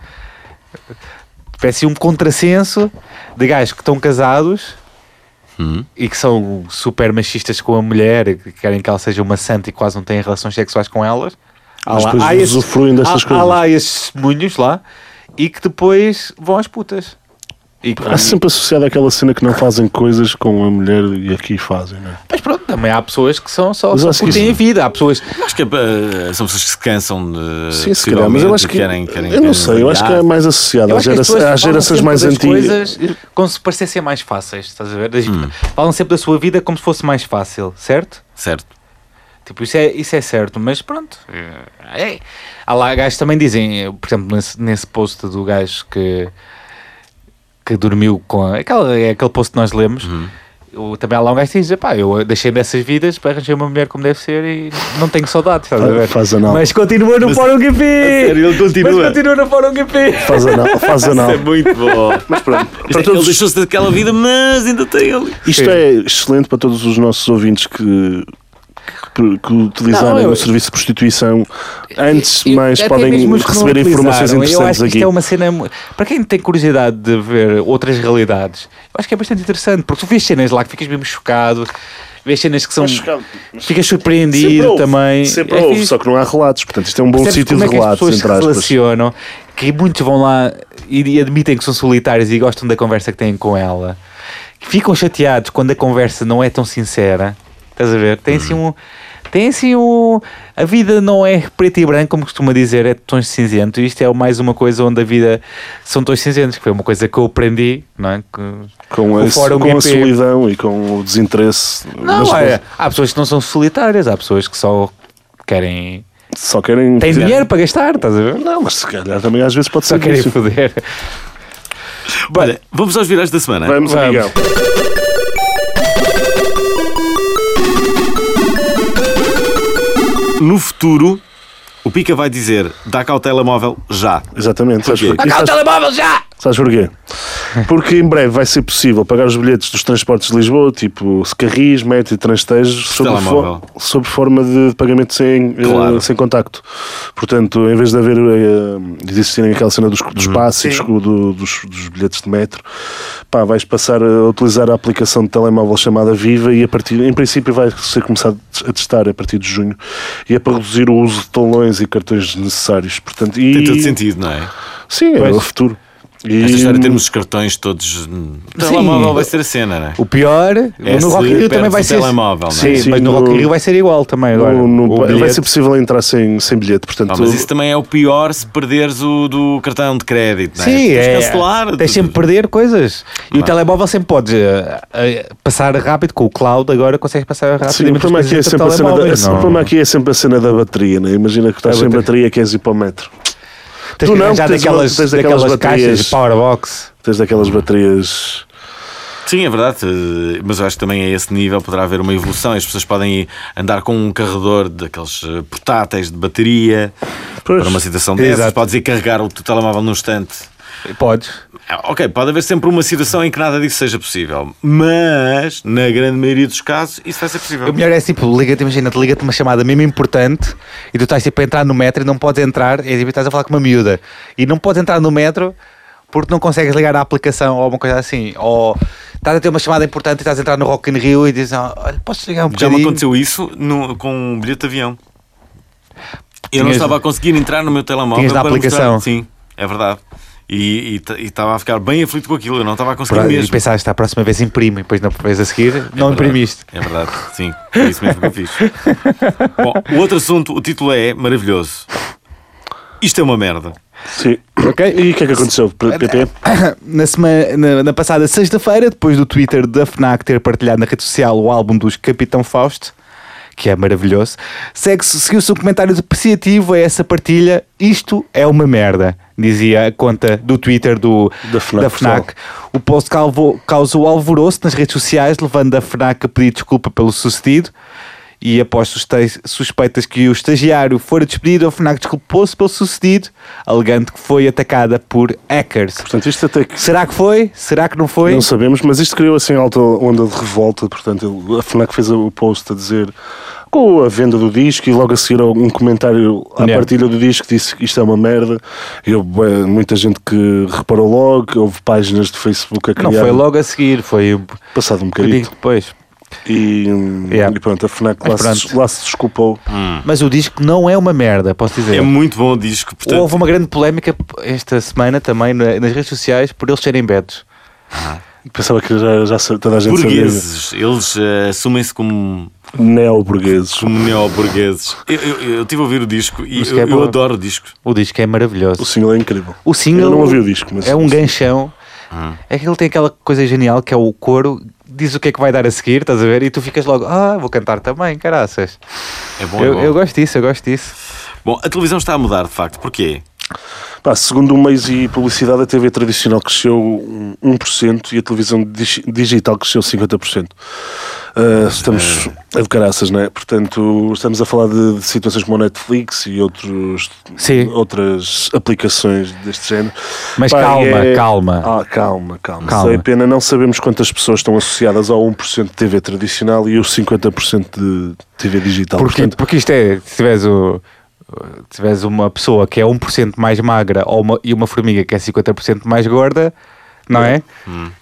Parece um contrassenso de gajos que estão casados Hum. e que são super machistas com a mulher e que querem que ela seja uma santa e quase não têm relações sexuais com elas. Há Mas lá, depois há esses- usufruem destas há- coisas. Há lá esses testemunhos lá e que depois vão às putas. E que- Há sempre associado àquela cena que não fazem coisas com a mulher e aqui fazem, não é? Mas pronto, também há pessoas que são só, Mas só que curtem isso- a vida. Há pessoas. Acho que eh, são pessoas que se cansam de. Sim, se calhar, mas eu acho que. Querem, querem, eu não querem sei, eu acho que é mais associado às, as gerações, às mais antigas. coisas como se parecessem mais fáceis, estás a ver? Hum. Falam sempre da sua vida como se fosse mais fácil, certo? Certo. Tipo, isso é, isso é certo, mas pronto. É. Há lá gajos que também dizem, por exemplo, nesse, nesse post do gajo que, que dormiu com. a- Aquela, é aquele post que nós lemos. Uhum. o- também há lá um gajo que diz: pá, eu deixei dessas vidas para arranjar uma mulher como deve ser e não tenho saudades, estás a ver? Faz anal. Mas continua no Mas- Fórum GP! sério, ele continua? Mas continua no Fórum GP! Faz anal. Faz anal. Isso é muito bom. Mas pronto, Isto para é- Ele todos, deixou-se daquela vida, mas ainda tem ali. isto Sim. é excelente para todos os nossos ouvintes que, que, que utilizarem Não, eu- o serviço de prostituição. Antes, Eu- mais podem receber informações Eu interessantes acho que isto aqui. é uma cena. Para quem tem curiosidade de ver outras realidades, eu acho que é bastante interessante, porque tu vês cenas lá que ficas mesmo chocado, vês cenas que são. Mas mas Ficas Sempre surpreendido houve, também. Sempre É houve, só que não há relatos. Portanto, isto é um bom Percebes sítio como de é que as relatos, pessoas entre se relacionam, que muitos vão lá e, e admitem que são solitários e gostam da conversa que têm com ela, que ficam chateados quando a conversa não é tão sincera. Estás a ver? Tem assim um. Tem assim o. A vida não é preto e branco, como costuma dizer, é tons cinzento. E isto é mais uma coisa onde a vida são tons cinzentos, que foi uma coisa que eu aprendi, não é? Que, Com, Fórum com a solidão e com o desinteresse. Não, é, há pessoas que não são solitárias, há pessoas que só querem. Só querem. têm dinheiro para gastar, estás a ver? Não, mas se calhar também às vezes pode Só ser querem isso. foder. Olha, vamos aos virais da semana. Vamos, Vamos. Miguel. No futuro, o Pica vai dizer: dá cá o telemóvel já. Exatamente. Porquê? Acá o Sabes- telemóvel já! Sabes porquê? (laughs) Porque em breve vai ser possível pagar os bilhetes dos transportes de Lisboa, tipo Carris, Metro e Transtejo, sob, fo sob forma de pagamento sem, eh, Claro. sem contacto. Portanto, em vez de haver eh, de existirem aquela cena dos, dos Uhum. passes e dos, do- dos, dos bilhetes de metro, pá, vais passar a utilizar a aplicação de telemóvel chamada Viva e a partir, em princípio vai ser começado a testar a partir de junho e é para reduzir o uso de talões e cartões necessários. Portanto, e, Tem todo sentido, não é? Sim, é Pois. o futuro. E, Esta história de termos os cartões todos. O telemóvel vai ser a cena, não é? O pior, É no Rock in Rio também vai ser. telemóvel, não é? Sim, Sim, mas no no- Rock in Rio vai ser igual também agora. no- no- O vai ser possível entrar sem, sem bilhete, portanto, Ah, mas isso também é o pior se perderes o do cartão de crédito, não é? Sim, é. cancelar. Tens sempre perder coisas. E o Não. telemóvel sempre podes eh, eh, passar rápido com o cloud, agora consegues passar Sim, o problema, aqui é sempre a cena da, não. problema aqui é sempre a cena da bateria, né? imagina que estás sem bateria. bateria e queres ir para o metro. Tens Tu não, arranjar tens daquelas, tens daquelas daquelas caixas baterias. de Powerbox. Tens daquelas baterias. Sim, é verdade, mas eu acho que também a esse nível poderá haver uma evolução. As pessoas podem andar com um carregador daqueles eh, portáteis de bateria Pois. para uma situação dessas. Exato. Podes ir carregar o teu telemóvel num instante. Podes. Ah, Ok, pode haver sempre uma situação em que nada disso seja possível, mas na grande maioria dos casos isso vai ser possível. O melhor é tipo, liga-te, imagina-te, liga-te uma chamada mesmo importante e tu estás tipo a entrar no metro e não podes entrar, e tipo, estás a falar com uma miúda e não podes entrar no metro porque não consegues ligar a aplicação ou alguma coisa assim. Ou estás a ter uma chamada importante e estás a entrar no Rock in Rio e dizes, "Ah, olha, posso ligar um Já bocadinho? me aconteceu isso no- com um bilhete de avião. Eu não Tinhas- estava a conseguir entrar no meu telemóvel. Tinhas na aplicação? mostrar- Sim, é verdade. E, e e estava a ficar bem aflito com aquilo, eu não estava a conseguir E mesmo. pensaste, a próxima vez imprime, e depois na vez a seguir não verdade. imprimiste. É verdade, sim. Foi isso mesmo que eu fiz. (laughs) Bom, o outro assunto, o título é maravilhoso. Isto é uma merda. Sim. Ok. E o que é que aconteceu, PP? (coughs) Na, semana, na, na passada sexta-feira, depois do Twitter da FNAC ter partilhado na rede social o álbum dos Capitão Fausto, que é maravilhoso, segue-se- seguiu-se um comentário depreciativo a essa partilha. Isto é uma merda, dizia a conta do Twitter do, Da FNAC, O post causou alvoroço nas redes sociais, levando a FNAC a pedir desculpa pelo sucedido. E após suspe- suspeitas que o estagiário fora despedido, a FNAC desculpou-se pelo sucedido, alegando que foi atacada por hackers. Portanto, isto até que Será que foi? Será que não foi? não sabemos, mas isto criou assim alta onda de revolta. Portanto, a FNAC fez o post a dizer com a venda do disco e logo a seguir um comentário à Yeah. partilha do disco que disse que isto é uma merda. E houve eh, muita gente que reparou logo, houve páginas de Facebook a criar. Não foi logo a seguir, foi Passado um bocadinho. depois. E, hum, Yeah. e pronto, a FNAC lá se, lá se desculpou. Mas o disco não é uma merda, posso dizer. É muito bom o disco, portanto. Houve uma grande polémica esta semana também na- nas redes sociais por eles serem betos. Pensava que já, já toda a gente Burgueses, eles eh, assumem-se como, sabia. Neo-burgueses. como neo-burgueses. Eu, eu, eu tive a ouvir o disco e eu, é eu adoro o disco. O disco é O maravilhoso. single é incrível. O single Eu não ouvi o disco, mas é um ganchão. É que ele tem aquela coisa genial que é o coro, diz o que é que vai dar a seguir, estás a ver? E tu ficas logo, ah, vou cantar também, caraças. É bom, é Eu, bom. eu gosto disso, eu gosto disso. Bom, a televisão está a mudar, de facto. Porquê? Pá, segundo o meios e publicidade, a TV tradicional cresceu um 1% e a televisão dig- digital cresceu 50%. Ah, estamos a de caraças, não é? Portanto, estamos a falar de, de situações como a Netflix e outros, Sim. outras aplicações deste género. Mas Pá, calma, é- calma. Ah, calma, calma. Calma. Sei pena, não sabemos quantas pessoas estão associadas ao 1% de TV tradicional e os 50% de TV digital. Porque, Portanto, porque isto é, se tiveres, o, se tiveres uma pessoa que é 1% mais magra ou uma, e uma formiga que é 50% mais gorda, não é?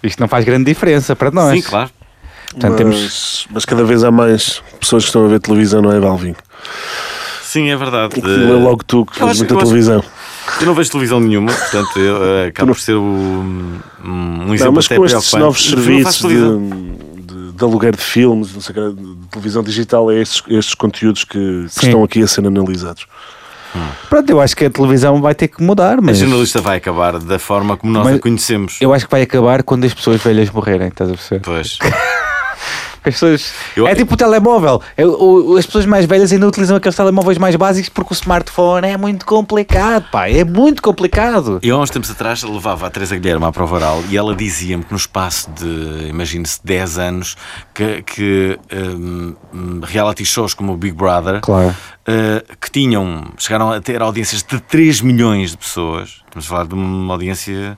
Isto não faz grande diferença para nós. Sim, claro. Portanto, mas, temos, mas cada vez há mais pessoas que estão a ver televisão, não é, Valvin? Sim, é verdade. É logo tu que acho- muita televisão. Eu não vejo televisão nenhuma, portanto, eu, eh, acaba por ser o- um, um Não, exemplo mas até com estes novos não serviços de, de, de aluguer de filmes, não sei o que, de televisão digital, é estes, estes conteúdos que, que estão aqui a ser analisados. Pronto, eu acho que a televisão vai ter que mudar, A mas jornalista vai acabar da forma como nós Mas- a conhecemos. eu acho que vai acabar quando as pessoas velhas morrerem, estás a perceber? Pois. (laughs) As pessoas... Eu- É tipo o telemóvel. O- as pessoas mais velhas ainda utilizam aqueles telemóveis mais básicos porque o smartphone é muito complicado, pá. É muito complicado. Eu há uns tempos atrás levava a Teresa Guilherme à prova oral e ela dizia-me que no espaço de, imagine-se, 10 anos, que, que hum, reality shows como o Big Brother, Claro. eh, que tinham, chegaram a ter audiências de 3 milhões de pessoas. Estamos a falar de uma audiência.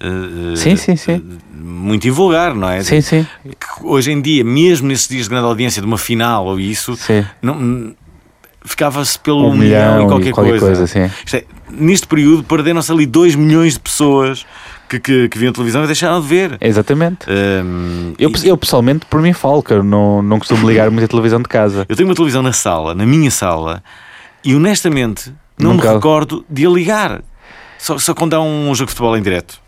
Eh, Sim, sim, sim. eh, Muito invulgar, não é? Sim, sim. Que hoje em dia, mesmo nesses dias de grande audiência de uma final ou isso, não, ficava-se pelo Um um milhão, milhão e e qualquer, qualquer coisa. coisa, é, neste período perderam-se ali 2 milhões de pessoas que, que, que viam televisão e deixaram de ver. Exatamente. Hum, Eu, e- eu pessoalmente, por mim, falo não, não costumo ligar muito a televisão de casa. eu tenho uma televisão na sala, na minha sala, e honestamente não Nunca- me recordo de a ligar. Só, só quando há um jogo de futebol em direto.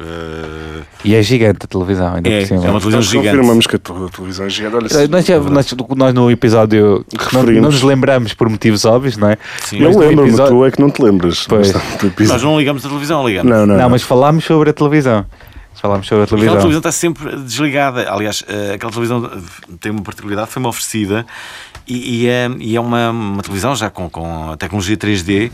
Uh, E é gigante a televisão, ainda é, por cima. é uma televisão Nós gigante. confirmamos que a tel- televisão é gigante. Olha, Nós, já- nós, nós no episódio não, não nos lembramos por motivos óbvios, não é? Sim, eu lembro-me, episódio- tu é que não te lembras. Pois. Nós não ligamos a televisão, ligamos. Não, não, Não, não. mas falámos sobre a televisão. Falámos sobre a Aquela televisão. televisão está sempre desligada. Aliás, eh, aquela televisão eh, tem uma particularidade, foi-me oferecida e, e, eh, e é uma, uma televisão já com, com a tecnologia 3D.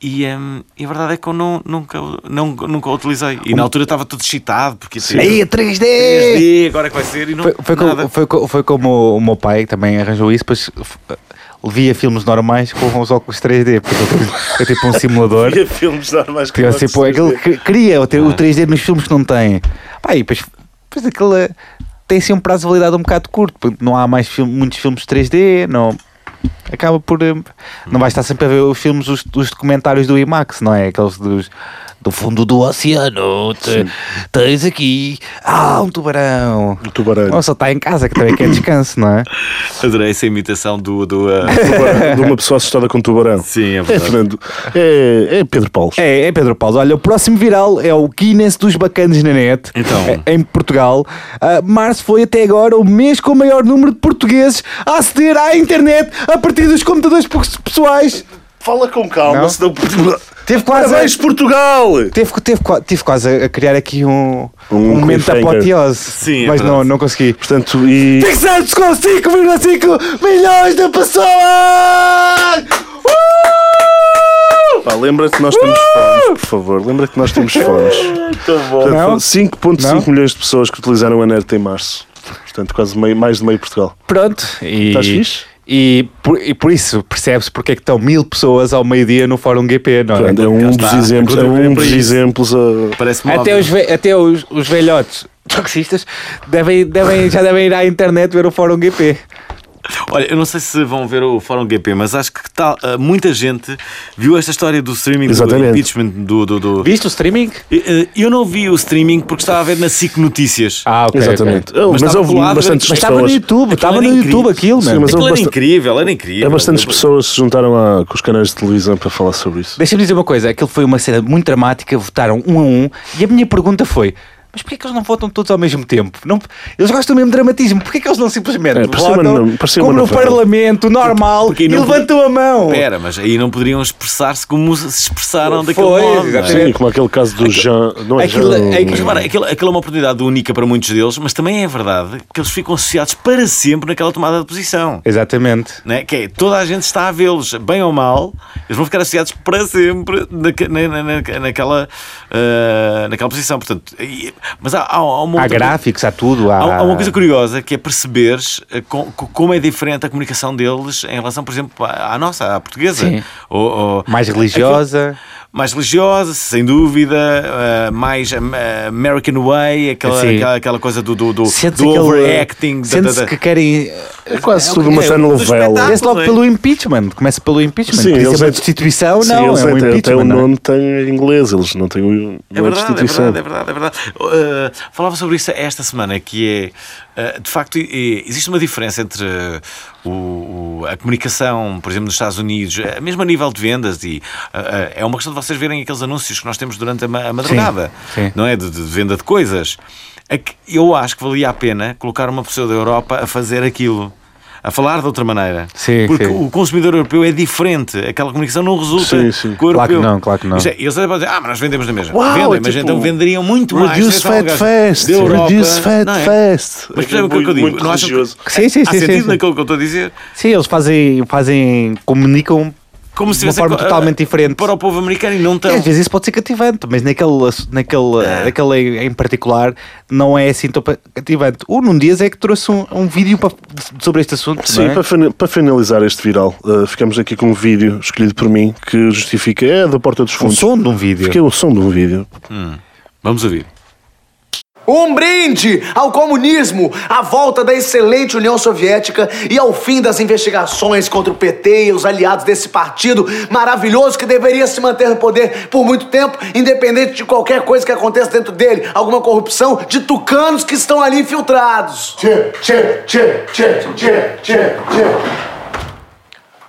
E, eh, e a verdade é que eu não, nunca, não, nunca a utilizei. E na altura estava todo excitado porque ter Aí, a 3D! 3D, agora é que vai ser. E não, Foi, foi, nada. como, foi, foi como o meu pai que também arranjou isso, depois f- via filmes normais com os óculos 3D, porque eu tipo um (laughs) simulador. Havia filmes normais que Que, não tipo, se aquele vê. que queria o, ter- Ah. o 3D nos filmes que não tem. Pá, e depois, depois aquele tem assim um prazo de validade um bocado curto, porque não há mais filme- muitos filmes 3D, não. Acaba por. eh, Não vais estar sempre a ver os filmes, os, os documentários do IMAX, não é? Aqueles dos, do fundo do oceano. Te- tens aqui. Ah, um tubarão. O tubarão. Ou só está em casa, que também quer descanso, não é? Adorei essa imitação do. do Tubarão, de uma pessoa assustada com tubarão. Sim, é É, verdade. Fernando. É, é Pedro Paulo. É, é Pedro Paulo. Olha, o próximo viral é o Guinness dos bacanas na net. Então. é- em Portugal. Ah, março foi até agora o mês com o maior número de portugueses a aceder à internet a partir dos computadores pe- pessoais. Fala com calma, Não? senão. Teve quase. Parabéns, Portugal! Teve, teve, tive quase a, a criar aqui um, Um um momento apoteose. Sim, é mas não, verdade. não consegui. Portanto, e. Fixados com 5,5 milhões de pessoas! Pá, lembra-te que nós temos fones, por favor. Lembra que nós temos fones. Portanto, Não? 5,5 Não? milhões de pessoas que utilizaram a net em março. Portanto, quase meio, mais de meio Portugal. Pronto. E, Estás fixe? E por, e por isso percebe-se porque é que estão mil pessoas ao meio-dia no Fórum GP, não é? É um dos exemplos, é É um para dos exemplos a. Parece-me Até, os, ve- até os, os velhotes taxistas devem, devem, já devem ir à internet ver o Fórum GP. Olha, eu não sei se vão ver o Fórum GP, mas acho que tal, ah, muita gente viu esta história do streaming do Exatamente. impeachment do. do, do- Viste o streaming? Eh, Eu não vi o streaming porque estava a ver na SIC Notícias. Ah, ok. Exatamente. ok. Oh, Mas mas estava houve colado, bastantes Mas estava no pessoas. YouTube, Aquilo estava no incrível. YouTube aquilo, Sim, mano. mas Aquilo era bastante- incrível, era incrível. É bastantes pessoas se juntaram a, com os canais de televisão para falar sobre isso. Deixa-me dizer uma coisa, aquilo foi uma cena muito dramática, votaram um a um, e a minha pergunta foi. Mas porquê que eles não votam todos ao mesmo tempo? Não, eles gostam mesmo de dramatismo. Porquê que eles não simplesmente É, votam uma como no. Parlamento, normal, porque e não- levantam a mão? Espera, mas aí não poderiam expressar-se como se expressaram daquele Foi, modo. não é? exatamente. Sim, como aquele caso do Jean. Não é aquilo- Jean. é- Mas repara, aquilo, aquilo é uma oportunidade única para muitos deles, mas também é verdade que eles ficam associados para sempre naquela tomada de posição. Exatamente. né? Que é, toda a gente está a vê-los, bem ou mal, eles vão ficar associados para sempre na, na- na- naquela, ah, naquela posição. Portanto, e- mas há, há, há uma Há outra- gráficos, há tudo. Há, Há, há uma coisa curiosa que é perceberes eh, com- co- como é diferente a comunicação deles em relação, por exemplo, à à nossa, à portuguesa. Sim. Ou, ou- mais religiosa. Mais religiosa, sem dúvida, eh, mais eh, American Way, aquela, aquela, aquela coisa do, do, do, Sente-se do overacting. Sente-se da- que querem. É quase É, tudo uma é, telenovela. espetáculo. Começa logo não é? pelo impeachment. Começa pelo impeachment. Sim, isso eles é uma é- destituição, Sim, não. eles É um até, até impeachment. o não é? nome tem em inglês, eles não têm o- É não é verdade, é destituição. verdade, é verdade, é verdade. Uh, falava sobre isso esta semana, que é, uh, de facto, existe uma diferença entre uh, o, a comunicação, por exemplo, nos Estados Unidos, uh, mesmo a nível de vendas, e é uma questão de vocês verem aqueles anúncios que nós temos durante a, ma- a madrugada, sim. não é? De, de venda de coisas. é eu acho que valia a pena colocar uma pessoa da Europa a fazer aquilo. A falar de outra maneira. Sim, Porque sim. o consumidor europeu é diferente. Aquela comunicação não resulta Sim, sim. com o Claro que europeu. não, claro que não. É, Eles até podem dizer, ah, mas nós vendemos na mesma. Uau, Vendem, é mas tipo, então venderiam muito mais. Reduce São fat Europa, Reduce fat não é? fast. Mas percebem o que é eu digo? Muito Não acham que- religioso. Sim, sim, Há sim, sentido sim. naquilo que eu estou a dizer? Sim, eles fazem, fazem comunicam Como se de uma forma a- totalmente diferente. Para o povo americano e não E tão. às vezes isso pode ser cativante, mas naquele, naquele, É. naquele em particular não é assim tão cativante. O Num Dias é que trouxe um, um vídeo pa- sobre este assunto. Sim, não é? para, fina- para finalizar este viral, uh, ficamos aqui com um vídeo escolhido por mim que justifica, é da Porta dos Fundos. som de um vídeo. Que é o som de um vídeo. Vamos ouvir. Um brinde ao comunismo, à volta da excelente União Soviética e ao fim das investigações contra o PT e os aliados desse partido maravilhoso que deveria se manter no poder por muito tempo, independente de qualquer coisa que aconteça dentro dele, alguma corrupção, de tucanos que estão ali infiltrados. Tchê, tchê, tchê, tchê, tchê, tchê, tchê.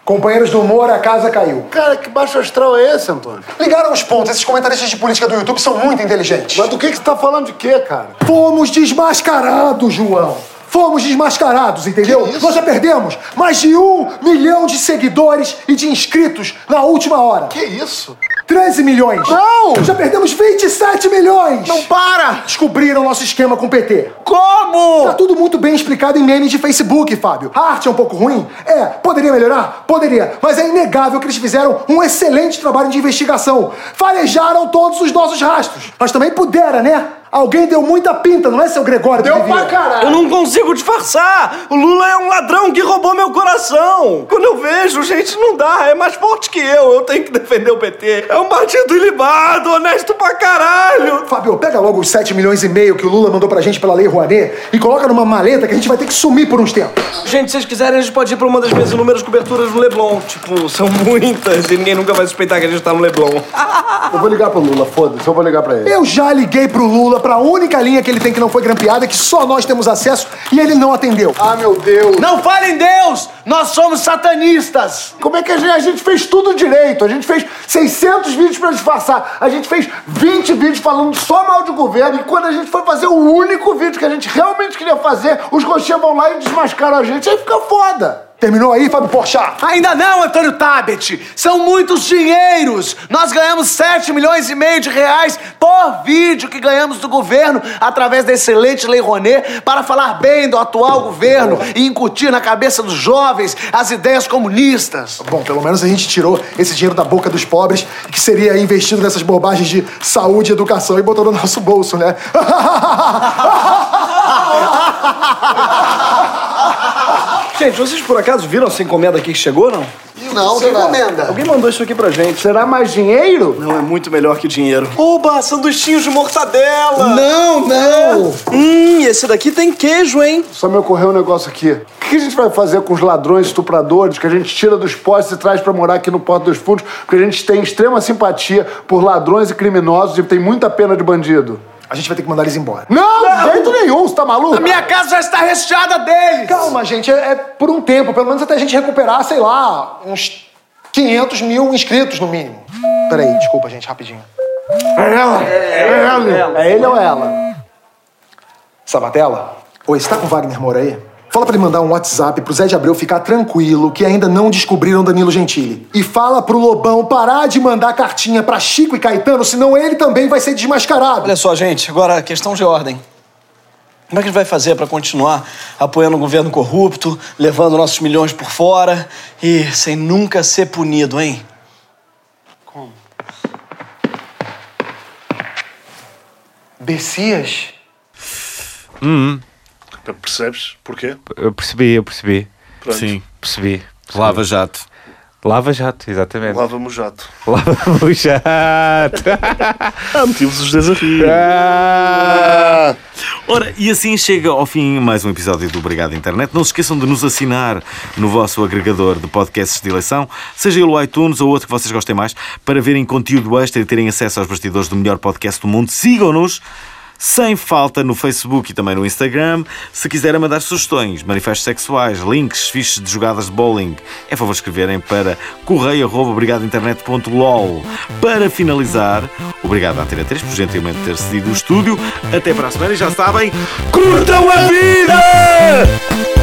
Companheiros do humor, a casa caiu. Cara, que baixo astral é esse, Antônio? Ligaram os pontos. Esses comentaristas de política do YouTube são muito inteligentes. Mas do que, que você tá falando de quê, cara? Fomos desmascarados, João. Fomos desmascarados, entendeu? Nós já perdemos mais de um milhão de seguidores e de inscritos na última hora. Que isso? 13 milhões. Não! Já perdemos 27 milhões. Não para! Descobriram nosso esquema com o PT. Como? Tá tudo muito bem explicado em memes de Facebook, Fábio. A arte é um pouco ruim? É. Poderia melhorar? Poderia. Mas é inegável que eles fizeram um excelente trabalho de investigação. Farejaram todos os nossos rastros. Mas também pudera, né? Alguém deu muita pinta, não é, seu Gregório? Deu pra caralho! Eu não consigo disfarçar! O Lula é um ladrão que roubou meu coração! Quando eu vejo, gente, não dá, é mais forte que eu, eu tenho que defender o PT. É um partido ilibado, honesto pra caralho! Fábio, pega logo os 7 milhões e meio que o Lula mandou pra gente pela Lei Rouanet e coloca numa maleta que a gente vai ter que sumir por uns tempos. Gente, se vocês quiserem, a gente pode ir pra uma das minhas inúmeras coberturas no Leblon. Tipo, são muitas e ninguém nunca vai suspeitar que a gente tá no Leblon. Eu vou ligar pro Lula, foda-se, eu vou ligar pra ele. Eu já liguei pro Lula pra única linha que ele tem que não foi grampeada, que só nós temos acesso, e ele não atendeu. Ah, meu Deus! Não fale em Deus! Nós somos satanistas! Como é que a gente, a gente fez tudo direito? A gente fez 600 vídeos pra disfarçar. A gente fez 20 vídeos falando só mal de governo. E quando a gente foi fazer o único vídeo que a gente realmente queria fazer, os roxinhas vão lá e desmascaram a gente. Aí fica foda. Terminou aí, Fábio Porchat? Ainda não, Antônio Tabet! São muitos dinheiros! Nós ganhamos 7 milhões e meio de reais por vídeo que ganhamos do governo através da excelente Lei Rouanet para falar bem do atual governo e incutir na cabeça dos jovens as ideias comunistas. Bom, pelo menos a gente tirou esse dinheiro da boca dos pobres, que seria investido nessas bobagens de saúde e educação, e botou no nosso bolso, né? (laughs) Gente, vocês por acaso viram essa encomenda aqui que chegou, não? Não, Sem será? encomenda. Alguém mandou isso aqui pra gente. Será mais dinheiro? Não, é muito melhor que dinheiro. Oba, sanduichinhos de mortadela! Não, não! Hum, esse daqui tem queijo, hein? Só me ocorreu um negócio aqui. O que a gente vai fazer com os ladrões estupradores que a gente tira dos postes e traz pra morar aqui no Porto dos Fundos? Porque a gente tem extrema simpatia por ladrões e criminosos e tem muita pena de bandido. A gente vai ter que mandar eles embora. Não, de jeito nenhum, você tá maluco? A minha casa já está recheada deles! Calma, gente, é, é por um tempo, pelo menos até a gente recuperar, sei lá, uns 500 mil inscritos no mínimo. Peraí, desculpa, gente, rapidinho. É ela? É, ela? É ele ou ela? Sabatella? Oi, você tá com o Wagner Moura aí? Fala pra ele mandar um WhatsApp pro Zé de Abreu ficar tranquilo que ainda não descobriram Danilo Gentili. E fala pro Lobão parar de mandar cartinha pra Chico e Caetano, senão ele também vai ser desmascarado. Olha só, gente, agora questão de ordem. Como é que a gente vai fazer para continuar apoiando o governo corrupto, levando nossos milhões por fora e sem nunca ser punido, hein? Bessias? Percebes? Porquê? Eu percebi, eu percebi. Sim. Percebi. Lava jato. Lava jato, exatamente. Lava-me o jato. Lava (laughs) o jato. Ah, motivos os a rir. Ah. Ora, e assim chega ao fim mais um episódio do Obrigado Internet. Não se esqueçam de nos assinar no vosso agregador de podcasts de eleição, seja ele o iTunes ou outro que vocês gostem mais, para verem conteúdo extra e terem acesso aos bastidores do melhor podcast do mundo. Sigam-nos sem falta no Facebook e também no Instagram. Se quiserem mandar sugestões, manifestos sexuais, links, fiches de jogadas de bowling, é favor escreverem para correio.obrigadointernet.lol. Para finalizar, obrigado à Antena 3 por gentilmente ter cedido o estúdio. Até para a semana e já sabem, curtam a vida!